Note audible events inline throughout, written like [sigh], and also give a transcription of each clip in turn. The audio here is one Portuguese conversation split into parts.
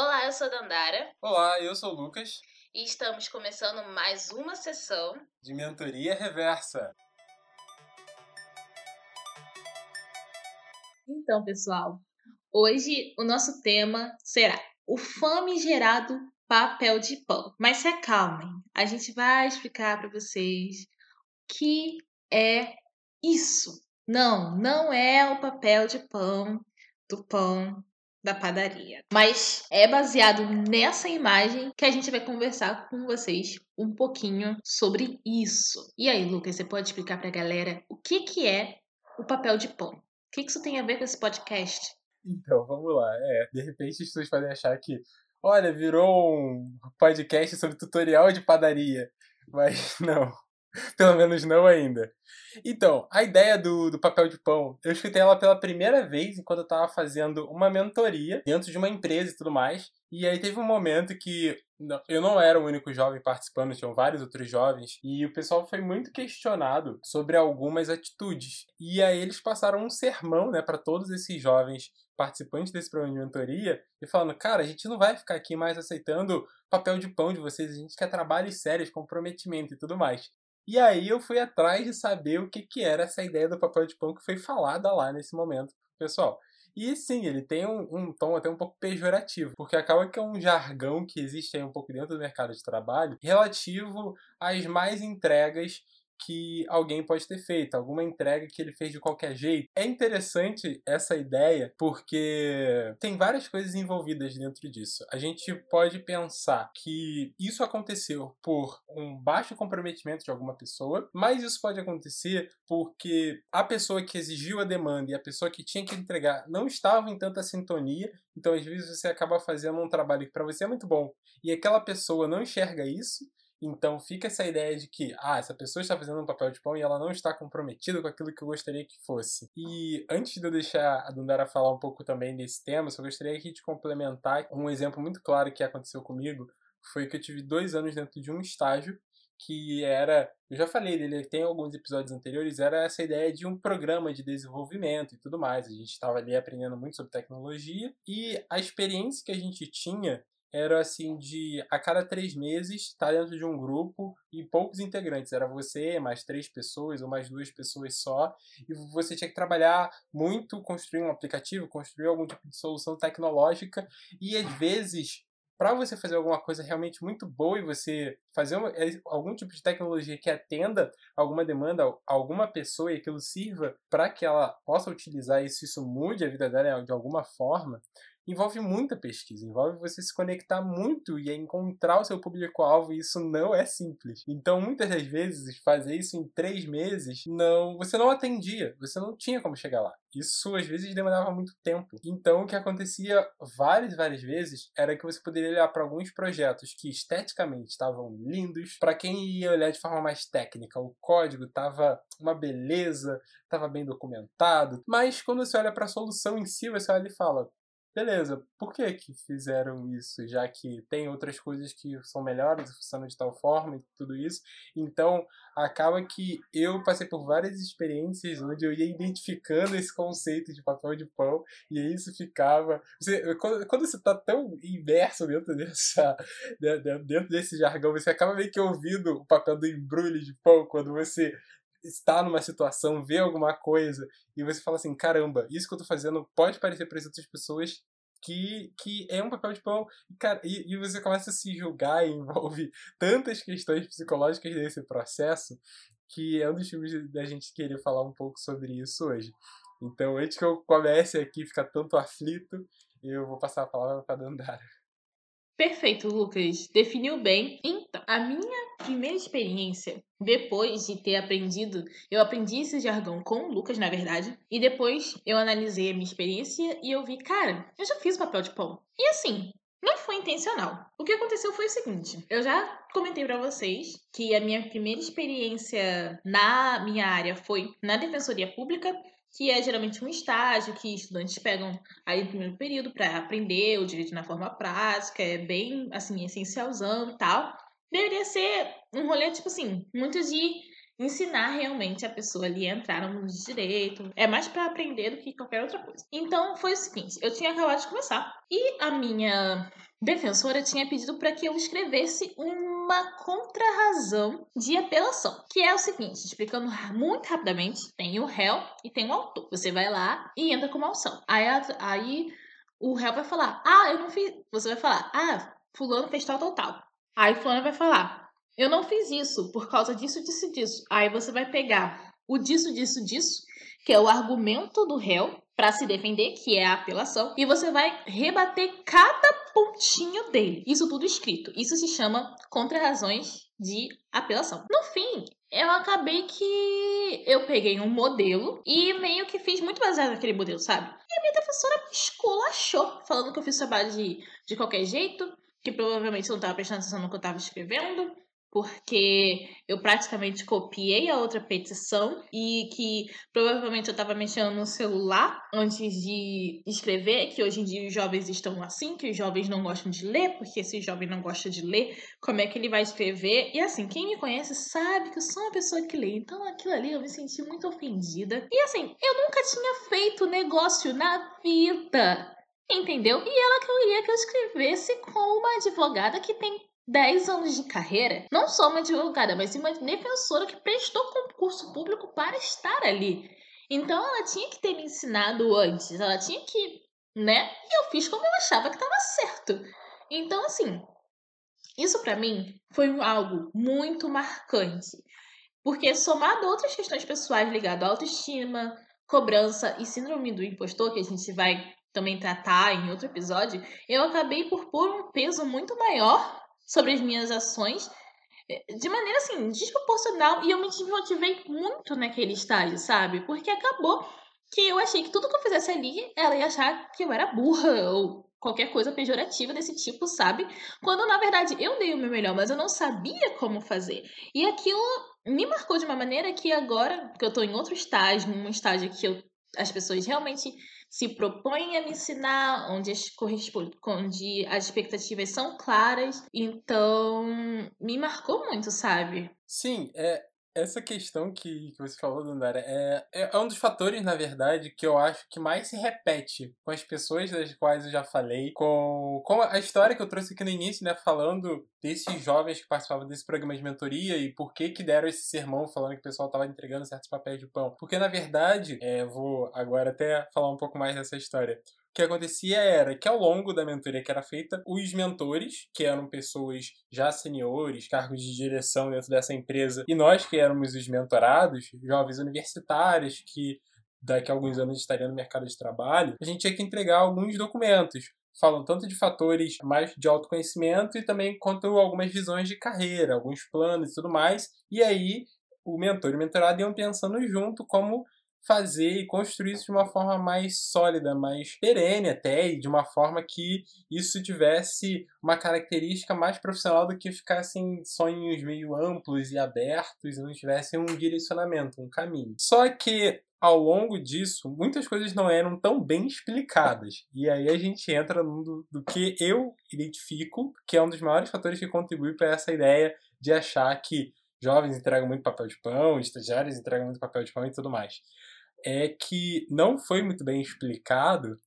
Olá, eu sou a Dandara Olá, eu sou o Lucas, e estamos começando mais uma sessão. de Mentoria Reversa. Então, pessoal, hoje o nosso tema será o famigerado papel de pão. Mas se acalmem, a gente vai explicar para vocês o que é isso. Não, não é o papel de pão do pão da padaria. Mas é baseado nessa imagem que a gente vai conversar com vocês um pouquinho sobre isso. E aí, Lucas, você pode explicar pra galera o que que é o papel de pão? O que que isso tem a ver com esse podcast? Então, vamos lá. É, de repente as pessoas podem achar que, olha, virou um podcast sobre tutorial de padaria. Mas [laughs] não. [laughs] Pelo menos não ainda. Então, a ideia do, do papel de pão, eu escutei ela pela primeira vez enquanto eu estava fazendo uma mentoria dentro de uma empresa e tudo mais. E aí teve um momento que eu não era o único jovem participando, tinham vários outros jovens, e o pessoal foi muito questionado sobre algumas atitudes. E aí eles passaram um sermão, né, para todos esses jovens participantes desse programa de mentoria e falando: cara, a gente não vai ficar aqui mais aceitando papel de pão de vocês, a gente quer trabalhos sérios, comprometimento e tudo mais. E aí eu fui atrás de saber o que, que era essa ideia do papel de pão que foi falada lá nesse momento, pessoal. E sim, ele tem um, um tom até um pouco pejorativo, porque acaba que é um jargão que existe aí um pouco dentro do mercado de trabalho relativo às mais entregas que alguém pode ter feito, alguma entrega que ele fez de qualquer jeito. É interessante essa ideia porque tem várias coisas envolvidas dentro disso. A gente pode pensar que isso aconteceu por um baixo comprometimento de alguma pessoa, mas isso pode acontecer porque a pessoa que exigiu a demanda e a pessoa que tinha que entregar não estavam em tanta sintonia, então às vezes você acaba fazendo um trabalho que para você é muito bom e aquela pessoa não enxerga isso então fica essa ideia de que, ah, essa pessoa está fazendo um papel de pão e ela não está comprometida com aquilo que eu gostaria que fosse. E antes de eu deixar a Dundara falar um pouco também desse tema, só gostaria aqui de complementar um exemplo muito claro que aconteceu comigo. Foi que eu tive dois anos dentro de um estágio que era, eu já falei dele, tem alguns episódios anteriores, era essa ideia de um programa de desenvolvimento e tudo mais. A gente estava ali aprendendo muito sobre tecnologia e a experiência que a gente tinha era assim de a cada três meses estar dentro de um grupo e poucos integrantes. Era você, mais três pessoas ou mais duas pessoas só. E você tinha que trabalhar muito, construir um aplicativo, construir algum tipo de solução tecnológica. E às vezes, para você fazer alguma coisa realmente muito boa e você fazer uma, é, algum tipo de tecnologia que atenda alguma demanda, alguma pessoa e aquilo sirva para que ela possa utilizar isso, isso mude a vida dela de alguma forma, envolve muita pesquisa, envolve você se conectar muito e encontrar o seu público-alvo, e isso não é simples. Então, muitas das vezes, fazer isso em três meses, não, você não atendia, você não tinha como chegar lá. Isso às vezes demorava muito tempo. Então, o que acontecia várias, várias vezes era que você poderia olhar para alguns projetos que esteticamente estavam lindos. Para quem ia olhar de forma mais técnica, o código estava uma beleza, estava bem documentado. Mas quando você olha para a solução em si, você olha e fala: beleza, por que que fizeram isso? Já que tem outras coisas que são melhores, funcionam de tal forma e tudo isso. Então, acaba que eu passei por várias experiências onde eu ia identificando esse conceito de papel de pão e aí isso ficava... Você, quando, quando você tá tão imerso dentro, dessa, de- de- dentro desse jargão, você acaba meio que ouvindo o papel do embrulho de pão quando você está numa situação, vê alguma coisa e você fala assim, caramba, isso que eu tô fazendo pode parecer para as outras pessoas que, que é um papel de pão e, cara, e, e você começa a se julgar e envolve [laughs] tantas questões psicológicas desse processo que é um dos filmes da gente querer falar um pouco sobre isso hoje. Então, antes que eu comece aqui ficar tanto aflito, eu vou passar a palavra para Dandara. Perfeito, Lucas. Definiu bem. Então, a minha primeira experiência, depois de ter aprendido, eu aprendi esse jargão com o Lucas, na verdade, e depois eu analisei a minha experiência e eu vi, cara, eu já fiz papel de pão. E assim, não foi intencional. O que aconteceu foi o seguinte: eu já comentei pra vocês que a minha primeira experiência na minha área foi na defensoria pública, que é geralmente um estágio que estudantes pegam aí no primeiro período para aprender o direito na forma prática, é bem assim essencialzão e tal. Deveria ser um rolê tipo assim, muito de ensinar realmente a pessoa ali a entrar no mundo de direito. É mais para aprender do que qualquer outra coisa. Então foi o seguinte, eu tinha acabado de começar e a minha defensora tinha pedido para que eu escrevesse uma contrarrazão de apelação, que é o seguinte, explicando muito rapidamente, tem o réu e tem o autor. Você vai lá e entra com uma ação. Aí, aí o réu vai falar, ah, eu não fiz... Você vai falar, ah, fulano fez tal, tal, tal. Aí fulano vai falar, eu não fiz isso por causa disso, disso, disso. Aí você vai pegar o disso, disso, disso, que é o argumento do réu para se defender, que é a apelação, e você vai rebater cada pontinho dele. Isso tudo escrito. Isso se chama contrarrazões de apelação. No fim, eu acabei que eu peguei um modelo e meio que fiz muito baseado naquele modelo, sabe? E a minha professora esculachou, falando que eu fiz trabalho de, de qualquer jeito, que provavelmente não estava prestando atenção no que eu estava escrevendo, porque eu praticamente copiei a outra petição e que provavelmente eu estava mexendo no celular antes de escrever, que hoje em dia os jovens estão assim, que os jovens não gostam de ler, porque se o jovem não gosta de ler, como é que ele vai escrever? E assim, quem me conhece sabe que eu sou uma pessoa que lê, então aquilo ali eu me senti muito ofendida. E assim, eu nunca tinha feito negócio na vida. Entendeu? E ela queria que eu escrevesse com uma advogada que tem 10 anos de carreira, não só uma advogada, mas uma defensora que prestou concurso público para estar ali. Então ela tinha que ter me ensinado antes, ela tinha que, né? E eu fiz como eu achava que estava certo. Então, assim, isso para mim foi algo muito marcante. Porque somado a outras questões pessoais ligadas à autoestima, cobrança e síndrome do impostor, que a gente vai também tratar em outro episódio, eu acabei por pôr um peso muito maior sobre as minhas ações eh, de maneira assim, desproporcional e eu me desmotivei muito naquele estágio, sabe? Porque acabou que eu achei que tudo que eu fizesse ali, ela ia achar que eu era burra [laughs] ou qualquer coisa pejorativa desse tipo, sabe? Quando na verdade eu dei o meu melhor, mas eu não sabia como fazer. E aquilo me marcou de uma maneira que agora, que eu tô em outro estágio, num estágio que eu, as pessoas realmente se propõem a me ensinar, onde as, onde as expectativas são claras. Então, me marcou muito, sabe? Sim, é, essa questão que, que você falou, Dandara, é, é, é um dos fatores, na verdade, que eu acho que mais se repete com as pessoas das quais eu já falei, com, com a história que eu trouxe aqui no início, né, falando desses jovens que participavam desse programa de mentoria e por que que deram esse sermão falando que o pessoal estava entregando certos papéis de pão. Porque, na verdade, é, vou agora até falar um pouco mais dessa história que acontecia era que ao longo da mentoria que era feita, os mentores, que eram pessoas já seniores, cargos de direção dentro dessa empresa, e nós que éramos os mentorados, jovens universitários que daqui a alguns anos estariam no mercado de trabalho, a gente tinha que entregar alguns documentos falam tanto de fatores mais de autoconhecimento e também quanto algumas visões de carreira, alguns planos e tudo mais. E aí o mentor e o mentorado iam pensando junto como fazer e construir isso de uma forma mais sólida, mais perene até, e de uma forma que isso tivesse uma característica mais profissional do que ficassem sonhos meio amplos e abertos e não tivessem um direcionamento, um caminho. Só que ao longo disso, muitas coisas não eram tão bem explicadas. E aí a gente entra no do, do que eu identifico, que é um dos maiores fatores que contribui para essa ideia de achar que jovens entregam muito papel de pão, estagiários entregam muito papel de pão e tudo mais é que não foi muito bem explicado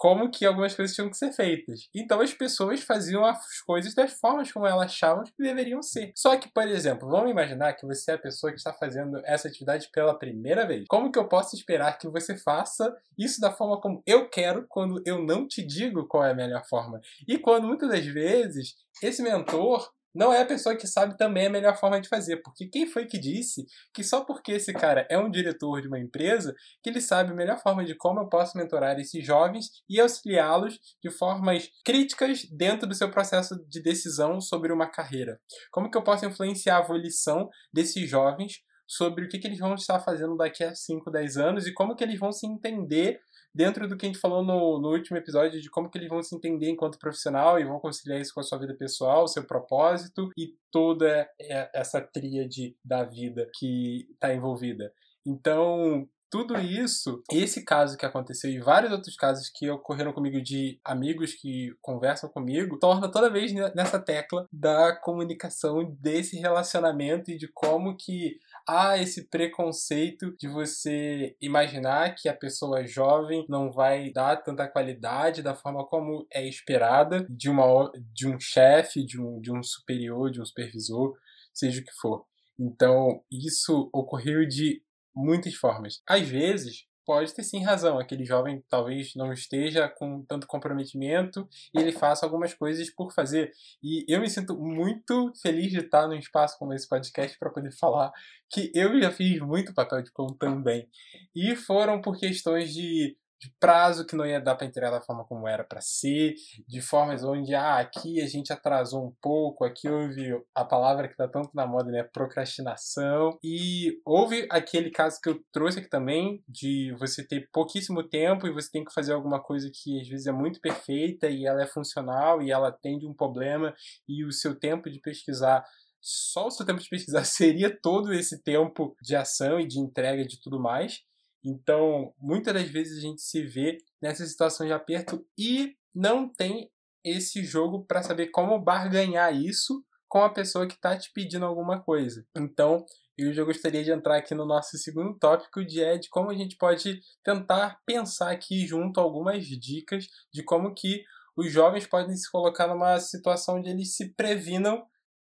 como que algumas coisas tinham que ser feitas. Então as pessoas faziam as coisas das formas como elas achavam que deveriam ser. Só que, por exemplo, vamos imaginar que você é a pessoa que está fazendo essa atividade pela primeira vez. Como que eu posso esperar que você faça isso da forma como eu quero quando eu não te digo qual é a melhor forma? E quando muitas das vezes esse mentor não é a pessoa que sabe também a melhor forma de fazer. Porque quem foi que disse que só porque esse cara é um diretor de uma empresa, que ele sabe a melhor forma de como eu posso mentorar esses jovens e auxiliá-los de formas críticas dentro do seu processo de decisão sobre uma carreira? Como que eu posso influenciar a volição desses jovens sobre o que, que eles vão estar fazendo daqui a 5, 10 anos e como que eles vão se entender dentro do que a gente falou no, no último episódio de como que eles vão se entender enquanto profissional e vão conciliar isso com a sua vida pessoal, seu propósito e toda essa tríade da vida que está envolvida. Então, tudo isso, esse caso que aconteceu e vários outros casos que ocorreram comigo de amigos que conversam comigo, torna toda vez nessa tecla da comunicação, desse relacionamento e de como que há esse preconceito de você imaginar que a pessoa jovem não vai dar tanta qualidade da forma como é esperada de, uma, de um chefe, de um, de um superior, de um supervisor, seja o que for. Então, isso ocorreu de muitas formas. Às vezes, pode ter sim razão. Aquele jovem talvez não esteja com tanto comprometimento e ele faça algumas coisas por fazer. E eu me sinto muito feliz de estar num espaço como esse podcast para poder falar que eu já fiz muito papel de pão também. E foram por questões de de prazo que não ia dar para entregar da forma como era para ser, de formas onde ah, aqui a gente atrasou um pouco, aqui houve a palavra que está tanto na moda, né, procrastinação. E houve aquele caso que eu trouxe aqui também de você ter pouquíssimo tempo e você tem que fazer alguma coisa que às vezes é muito perfeita e ela é funcional e ela atende um problema e o seu tempo de pesquisar só o seu tempo de pesquisar [laughs] seria todo esse tempo de ação e de entrega de tudo mais. Então, muitas das vezes a gente se vê nessa situação de aperto e não tem esse jogo para saber como barganhar isso com a pessoa que está te pedindo alguma coisa. Então, eu já gostaria de entrar aqui no nosso segundo tópico, de, é de como a gente pode tentar pensar aqui junto algumas dicas de como que os jovens podem se colocar numa situação onde eles se previnam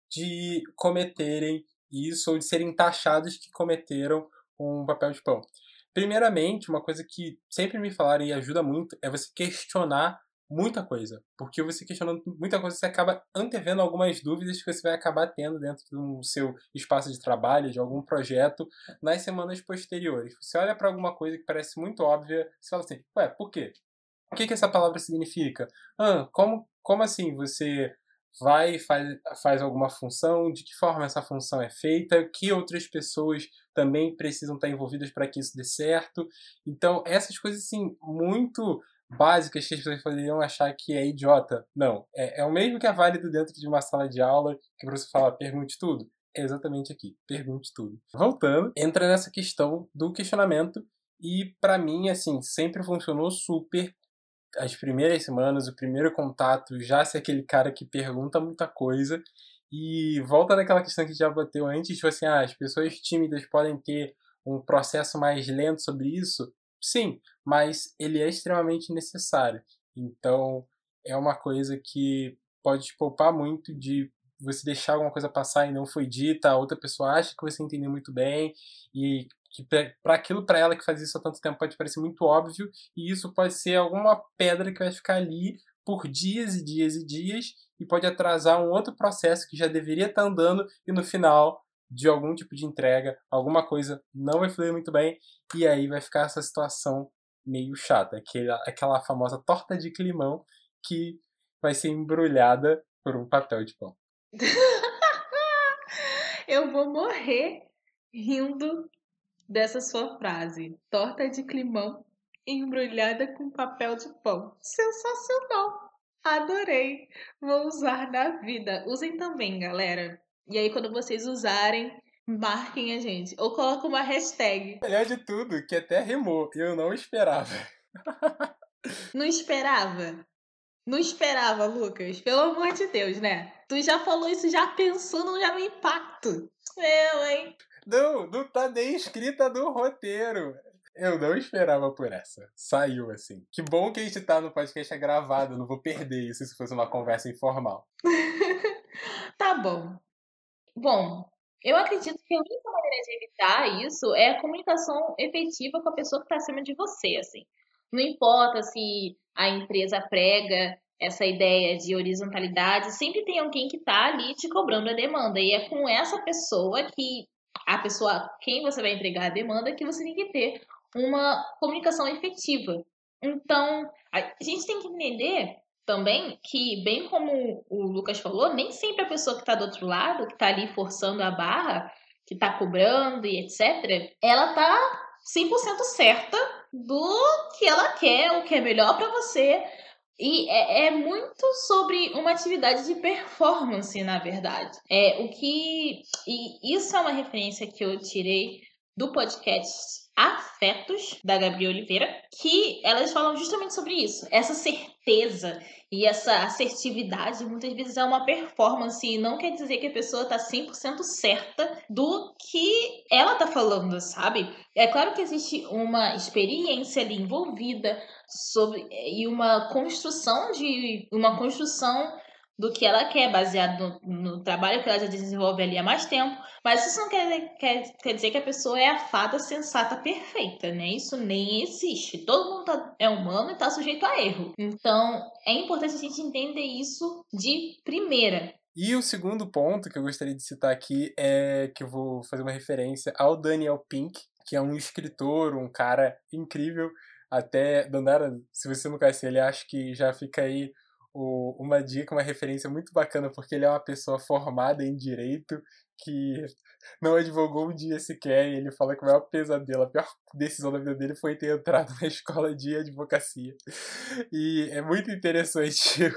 de cometerem isso ou de serem taxados que cometeram um papel de pão. Primeiramente, uma coisa que sempre me falaram e ajuda muito é você questionar muita coisa. Porque você questionando muita coisa, você acaba antevendo algumas dúvidas que você vai acabar tendo dentro do seu espaço de trabalho, de algum projeto, nas semanas posteriores. Você olha para alguma coisa que parece muito óbvia, você fala assim, ué, por quê? O que, que essa palavra significa? Ah, como, como assim você vai faz, faz alguma função, de que forma essa função é feita, que outras pessoas também precisam estar envolvidas para que isso dê certo. Então, essas coisas assim muito básicas que as pessoas poderiam achar que é idiota. Não, é, é o mesmo que é válido dentro de uma sala de aula, que você fala, pergunte tudo. É exatamente aqui, pergunte tudo. Voltando, entra nessa questão do questionamento e para mim, assim, sempre funcionou super as primeiras semanas, o primeiro contato, já ser aquele cara que pergunta muita coisa. E volta naquela questão que já bateu antes, tipo assim, ah, as pessoas tímidas podem ter um processo mais lento sobre isso. Sim, mas ele é extremamente necessário. Então, é uma coisa que pode te poupar muito de você deixar alguma coisa passar e não foi dita, a outra pessoa acha que você entendeu muito bem e que para aquilo para ela que faz isso há tanto tempo pode parecer muito óbvio e isso pode ser alguma pedra que vai ficar ali por dias e dias e dias e pode atrasar um outro processo que já deveria estar tá andando e no final de algum tipo de entrega, alguma coisa não vai fluir muito bem e aí vai ficar essa situação meio chata, aquela, aquela famosa torta de climão que vai ser embrulhada por um papel de pão. [laughs] Eu vou morrer rindo dessa sua frase. Torta de climão embrulhada com papel de pão. Sensacional! Adorei! Vou usar na vida. Usem também, galera. E aí, quando vocês usarem, marquem a gente. Ou coloquem uma hashtag. Melhor de tudo, que até rimou. Eu não esperava. [laughs] não esperava? Não esperava, Lucas. Pelo amor de Deus, né? Tu já falou isso já pensando já no impacto. Eu, hein? Não, não tá nem escrita no roteiro. Eu não esperava por essa. Saiu assim. Que bom que a gente tá no podcast é gravado, não vou perder isso se fosse uma conversa informal. [laughs] tá bom. Bom, eu acredito que a única maneira de evitar isso é a comunicação efetiva com a pessoa que está acima de você, assim. Não importa se a empresa prega essa ideia de horizontalidade, sempre tem alguém que está ali te cobrando a demanda. E é com essa pessoa que a pessoa, quem você vai entregar a demanda, que você tem que ter uma comunicação efetiva. Então, a gente tem que entender também que, bem como o Lucas falou, nem sempre a pessoa que está do outro lado, que está ali forçando a barra, que está cobrando e etc., ela está 100% certa do que ela quer, o que é melhor para você, e é, é, muito sobre uma atividade de performance, na verdade. É o que. E isso é uma referência que eu tirei do podcast Afetos, da Gabriela Oliveira, que elas falam justamente sobre isso. Essa certeza e essa assertividade muitas vezes é uma performance e não quer dizer que a pessoa está 100% certa do que ela está falando, sabe? É claro que existe uma experiência ali envolvida sobre e uma construção de uma construção do que ela quer, baseado no, no, trabalho que ela já desenvolve ali há mais tempo. Mas isso não quer, quer, quer dizer que a pessoa é a fada sensata perfeita, né? Isso nem existe. Todo mundo tá, é humano e está sujeito a erro. Então, é importante a gente entender isso de primeira. E o segundo ponto que eu gostaria de citar aqui é que eu vou fazer uma referência ao Daniel Pink, que é um escritor, um cara incrível. Até, Dandara, se você não conhece ele, acho que já fica aí uma dica, uma referência muito bacana, porque ele é uma pessoa formada em direito que [laughs] não advogou um dia sequer, e ele fala que o maior pesadelo, a pior [laughs] decisão da vida dele foi ter entrado na [laughs] escola de advocacia. E é muito interessante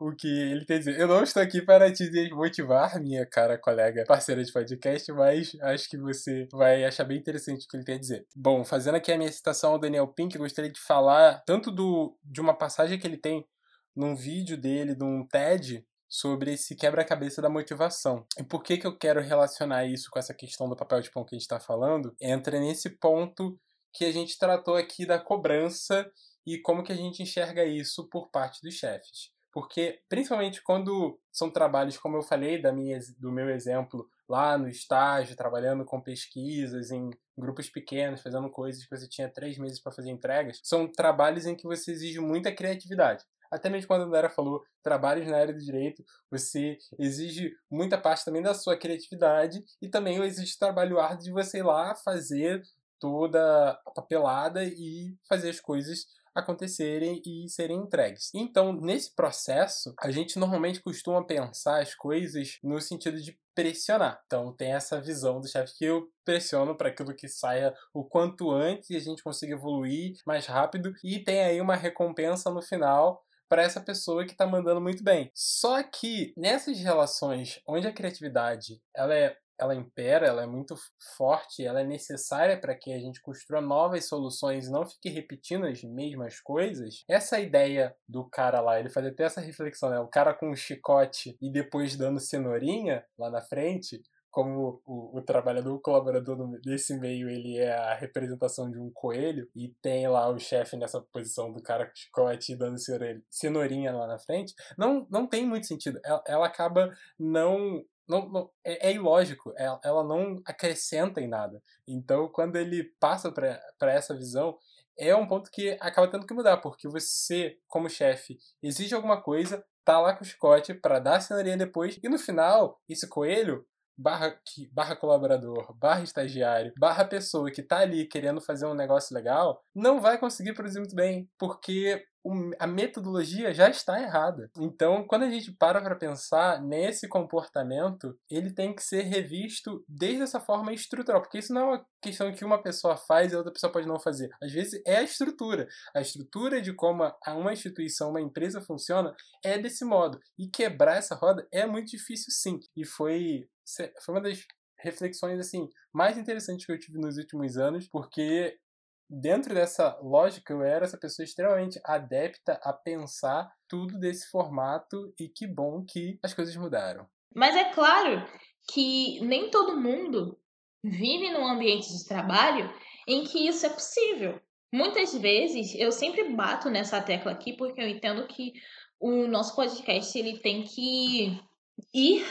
o que ele tem a dizer. Eu não estou aqui para te desmotivar, minha cara colega parceira de podcast, mas acho que você vai achar bem interessante o que ele tem a dizer. Bom, fazendo aqui a minha citação ao Daniel Pink, eu gostaria de falar tanto do, de uma passagem que ele tem num vídeo dele, num TED, sobre esse quebra-cabeça da motivação. E por que, que eu quero relacionar isso com essa questão do papel de pão que a gente está falando? Entra nesse ponto que a gente tratou aqui da cobrança e como que a gente enxerga isso por parte dos chefes. Porque, principalmente quando são trabalhos, como eu falei da minha, do meu exemplo, lá no estágio, trabalhando com pesquisas em grupos pequenos, fazendo coisas que você tinha três meses para fazer entregas, são trabalhos em que você exige muita criatividade até mesmo quando a Andara falou trabalhos na área do direito, você exige muita parte também da sua criatividade e também exige trabalho árduo de você ir lá fazer toda a papelada e fazer as coisas acontecerem e serem entregues. Então, nesse processo, a gente normalmente costuma pensar as coisas no sentido de pressionar. Então, tem essa visão do chefe que eu pressiono para aquilo que saia o quanto antes e a gente consiga evoluir mais rápido e tem aí uma recompensa no final para essa pessoa que está mandando muito bem. Só que nessas relações onde a criatividade ela é ela impera, ela é muito forte, ela é necessária para que a gente construa novas soluções e não fique repetindo as mesmas coisas. Essa ideia do cara lá, ele faz até essa reflexão, né? O cara com um chicote e depois dando cenourinha lá na frente, como o, o trabalhador, o colaborador desse meio, ele é a representação de um coelho e tem lá o chefe nessa posição do cara com chicote dando cenourinha lá na frente, não, não tem muito sentido. Ela, ela acaba não não, não, é, é, ilógico, ela, é, ela não acrescenta em nada. Então, quando ele passa para essa visão, é um ponto que acaba tendo que mudar, porque você, como chefe, exige alguma coisa, tá lá com o chicote para dar a cenourinha depois, e no final, esse coelho barra, barra colaborador, barra estagiário, barra pessoa que está ali querendo fazer um negócio legal, não vai conseguir produzir muito bem, porque a metodologia já está errada. Então, quando a gente para para pensar nesse comportamento, ele tem que ser revisto desde essa forma estrutural, porque isso não é uma questão que uma pessoa faz e a outra pessoa pode não fazer. Às vezes é a estrutura. A estrutura de como uma instituição, uma empresa funciona é desse modo. E quebrar essa roda é muito difícil sim. E foi foi uma das reflexões assim mais interessantes que eu tive nos últimos anos, porque dentro dessa lógica eu era essa pessoa extremamente adepta a pensar tudo desse formato e que bom que as coisas mudaram. Mas é claro que nem todo mundo vive num ambiente de trabalho em que isso é possível. Muitas vezes eu sempre bato nessa tecla aqui porque eu entendo que o nosso podcast ele tem que ir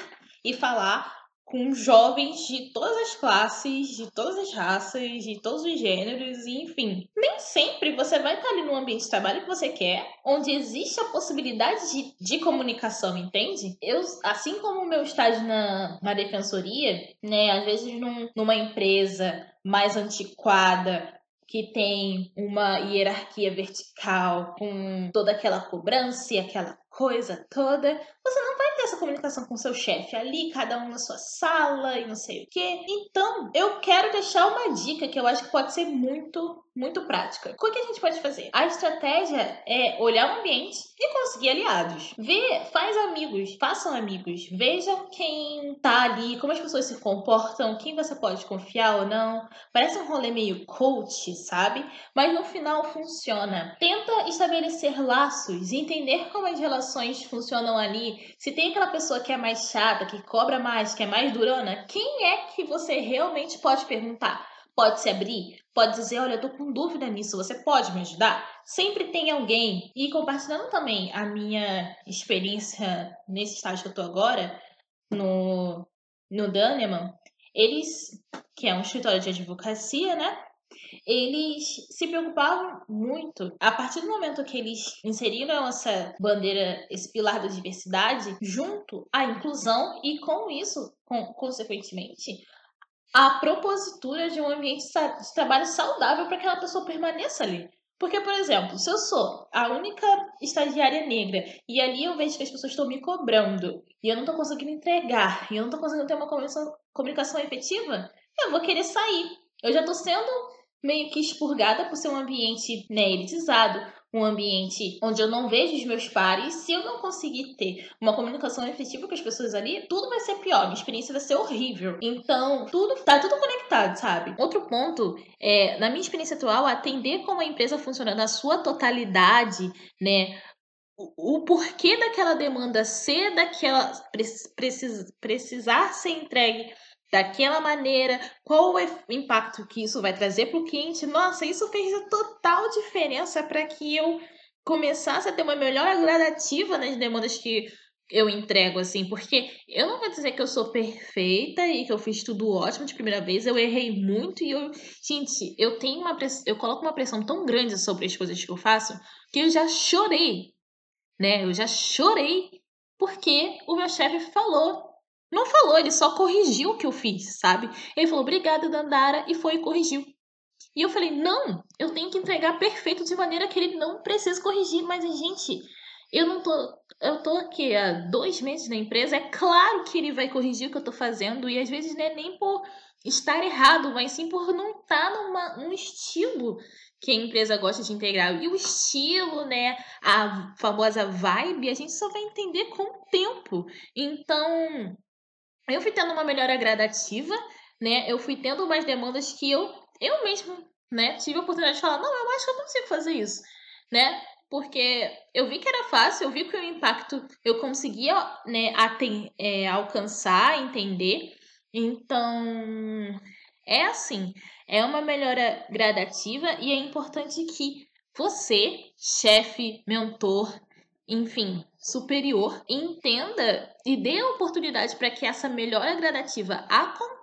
e falar com jovens de todas as classes, de todas as raças, de todos os gêneros, e enfim. Nem sempre você vai estar ali no ambiente de trabalho que você quer, onde existe a possibilidade de, de comunicação, entende? Eu, assim como o meu estágio na, na defensoria, né, às vezes num, numa empresa mais antiquada, que tem uma hierarquia vertical com toda aquela cobrança e aquela coisa toda, você não vai ter essa comunicação com seu chefe ali, cada um na sua sala e não sei o quê. Então, eu quero deixar uma dica que eu acho que pode ser muito, muito prática. O que a gente pode fazer? A estratégia é olhar o ambiente e conseguir aliados. Vê, faz amigos, façam amigos, vejam quem tá ali, como as pessoas se comportam, quem você pode confiar ou não. Parece um rolê meio coach, sabe? Mas no final funciona. Tenta estabelecer laços, entender como as relações funcionam ali. Se tem aquela pessoa que é mais chata, que cobra mais, que é mais durona, quem é que você realmente pode perguntar? Pode se abrir? Pode dizer, olha, eu tô com dúvida nisso, você pode me ajudar? Sempre tem alguém. E compartilhando também a minha experiência nesse estágio que eu tô agora, no, no Daneman, eles, que é um escritório de advocacia, né? Eles se preocupavam muito. A partir do momento que eles inseriram essa bandeira, esse pilar da diversidade, junto à inclusão e com isso, com, consequentemente, a propositura de um ambiente de trabalho saudável para que aquela pessoa permaneça ali. Porque, por exemplo, se eu sou a única estagiária negra e ali eu vejo que as pessoas estão me cobrando e eu não estou conseguindo entregar e eu não estou conseguindo ter uma comunicação, comunicação efetiva, eu vou querer sair. Eu já estou sendo meio que expurgada por ser um ambiente né, elitizado, um ambiente onde eu não vejo os meus pares. Se eu não conseguir ter uma comunicação efetiva com as pessoas ali, tudo vai ser pior, minha experiência vai ser horrível. Então, tudo tá tudo conectado, sabe? Outro ponto é, na minha experiência atual, atender como a empresa funciona na sua totalidade, né? o porquê daquela demanda ser daquela precis, precisar ser entregue daquela maneira, qual o impacto que isso vai trazer para o cliente. Nossa, isso fez total diferença para que eu começasse a ter uma melhor gradativa nas demandas que eu entrego, assim, porque eu não vou dizer que eu sou perfeita e que eu fiz tudo ótimo de primeira vez, eu errei muito e eu, gente, eu tenho uma pressão, eu coloco uma pressão tão grande sobre as coisas que eu faço que eu já chorei, né? Eu já chorei porque o meu chefe falou não falou, ele só corrigiu o que eu fiz, sabe? Ele falou, obrigada, Dandara, e foi e corrigiu. E eu falei, não, eu tenho que entregar perfeito de maneira que ele não precisa corrigir. Mas, gente, eu não tô. Eu tô aqui há dois meses na empresa, é claro que ele vai corrigir o que eu tô fazendo, e às vezes não é nem por estar errado, mas sim por não estar tá num estilo que a empresa gosta de integrar. E o estilo, né, a famosa vibe, a gente só vai entender com o tempo. Então, eu fui tendo uma melhora gradativa, né? Eu fui tendo umas demandas que eu, eu mesmo, né, tive a oportunidade de falar, não, eu acho que eu consigo fazer isso, né? Porque eu vi que era fácil, eu vi que o impacto eu conseguia, né, aten é, alcançar, entender. Então, é assim, é uma melhora gradativa e é importante que você, chefe, mentor, enfim, superior, entenda e dê a oportunidade para que essa melhora gradativa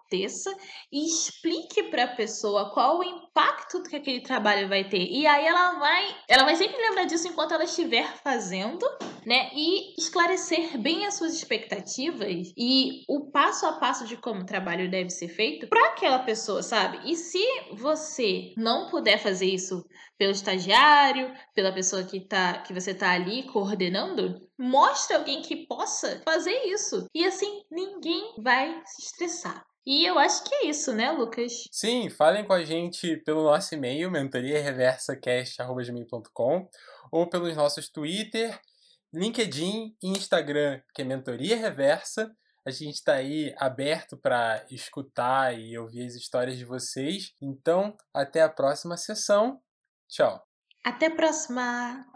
aconteça e explique para a pessoa qual o impacto que aquele trabalho vai ter. E aí ela vai, ela vai sempre lembrar disso enquanto ela estiver fazendo, né? E esclarecer bem as suas expectativas e o passo a passo de como o trabalho deve ser feito para aquela pessoa, sabe? E se você não puder fazer isso pelo estagiário, pela pessoa que, tá, que você tá ali coordenando, mostre alguém que possa fazer isso. E assim, ninguém vai se estressar. E eu acho que é isso, né, Lucas? Sim, falem com a gente pelo nosso e-mail, mentoriareversacast.com ou pelos nossos Twitter, LinkedIn e Instagram, que é Mentoria Reversa. A gente está aí aberto para escutar e ouvir as histórias de vocês. Então, até a próxima sessão. Tchau. Até a próxima!